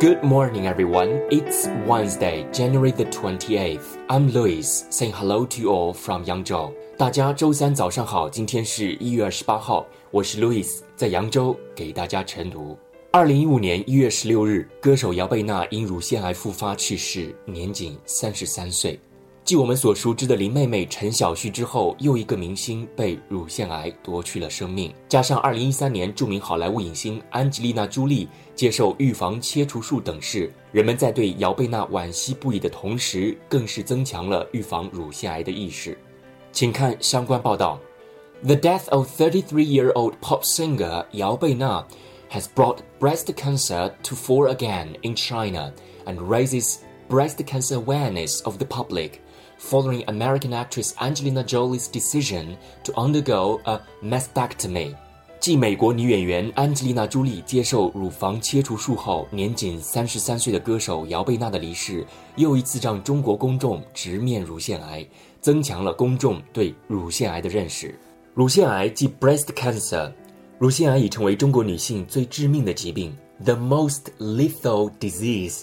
Good morning, everyone. It's Wednesday, January the 28th. I'm Louis, saying hello to you all from Yangzhou. 大家周三早上好，今天是一月二十八号，我是 Louis，在扬州给大家晨读。二零一五年一月十六日，歌手姚贝娜因乳腺癌复发去世，年仅三十三岁。继我们所熟知的林妹妹陈晓旭之后，又一个明星被乳腺癌夺去了生命。加上2013年著名好莱坞影星安吉丽娜·朱莉接受预防切除术等事，人们在对姚贝娜惋惜不已的同时，更是增强了预防乳腺癌的意识。请看相关报道：The death of 33-year-old pop singer Yao Beina has brought breast cancer to fore again in China and raises breast cancer awareness of the public following American actress Angelina Jolie's decision to undergo a mastectomy。继美国女演员安吉丽娜·朱莉接受乳房切除术后，年仅三十三岁的歌手姚贝娜的离世，又一次让中国公众直面乳腺癌，增强了公众对乳腺癌的认识。乳腺癌即 breast cancer，乳腺癌已成为中国女性最致命的疾病，the most lethal disease。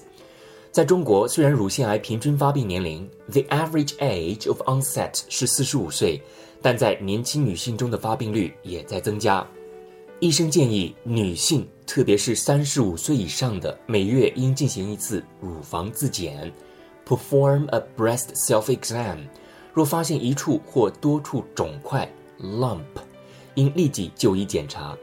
在中国，虽然乳腺癌平均发病年龄 the average age of onset 是四十五岁，但在年轻女性中的发病率也在增加。医生建议女性，特别是三十五岁以上的，每月应进行一次乳房自检，perform a breast self-exam。若发现一处或多处肿块 lump，应立即就医检查。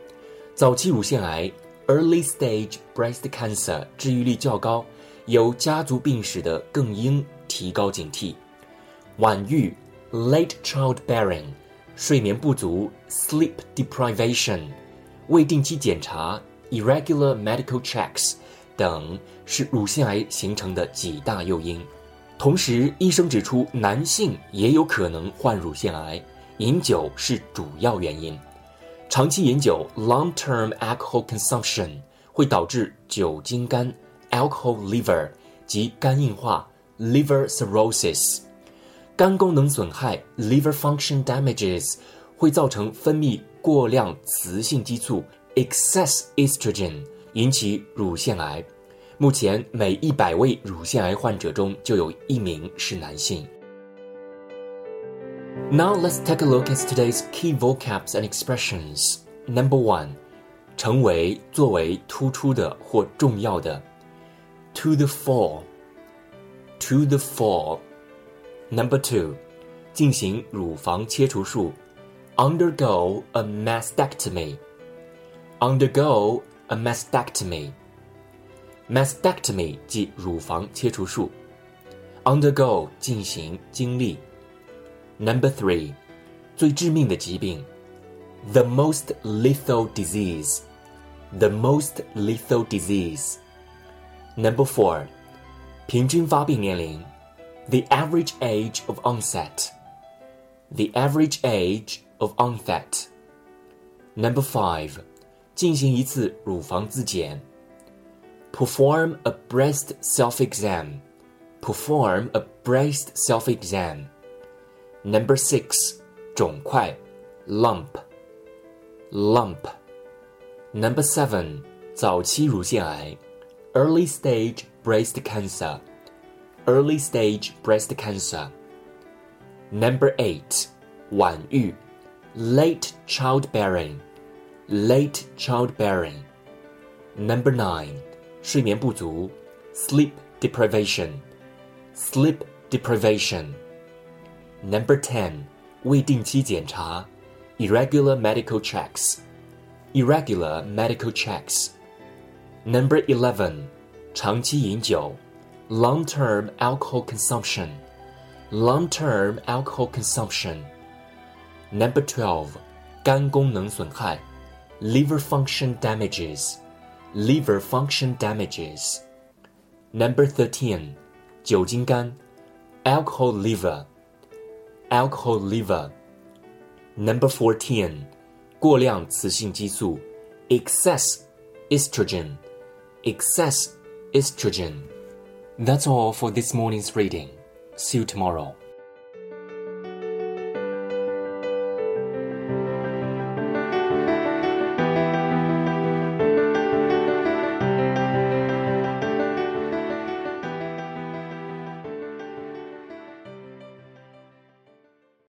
早期乳腺癌 early stage breast cancer 治愈率较高。有家族病史的更应提高警惕。晚育 （late childbearing）、睡眠不足 （sleep deprivation）、未定期检查 （irregular medical checks） 等是乳腺癌形成的几大诱因。同时，医生指出，男性也有可能患乳腺癌，饮酒是主要原因。长期饮酒 （long-term alcohol consumption） 会导致酒精肝。alcohol liver 及肝硬化 liver cirrhosis，肝功能损害 liver function damages 会造成分泌过量雌性激素 excess estrogen，引起乳腺癌。目前每一百位乳腺癌患者中就有一名是男性。Now let's take a look at today's key vocabs and expressions. Number one，成为作为突出的或重要的。 to the fore, to the fore. Number two, 进行乳房切除术，undergo a mastectomy, undergo a mastectomy. Mastectomy 即乳房切除术，undergo 进行经历。Number three，最致命的疾病，the most lethal disease, the most lethal disease。 Number four，平均发病年龄，the average age of onset，the average age of onset。Number five，进行一次乳房自检，perform a breast self-exam，perform a breast self-exam。Number six，肿块，lump，lump。Number seven，早期乳腺癌。 early stage breast cancer, early stage breast cancer. Number eight, 晚育 late childbearing, late childbearing. Number nine, 睡眠不足 sleep deprivation, sleep deprivation. Number ten, 未定期检查 irregular medical checks, irregular medical checks. Number eleven，长期饮酒，long-term alcohol consumption，long-term alcohol consumption。Number twelve，肝功能损害，liver function damages，liver function damages。Number thirteen，酒精肝，alcohol liver，alcohol liver。Number fourteen，过量雌性激素，excess estrogen。 excess estrogen. That's all for this morning's reading. See you tomorrow.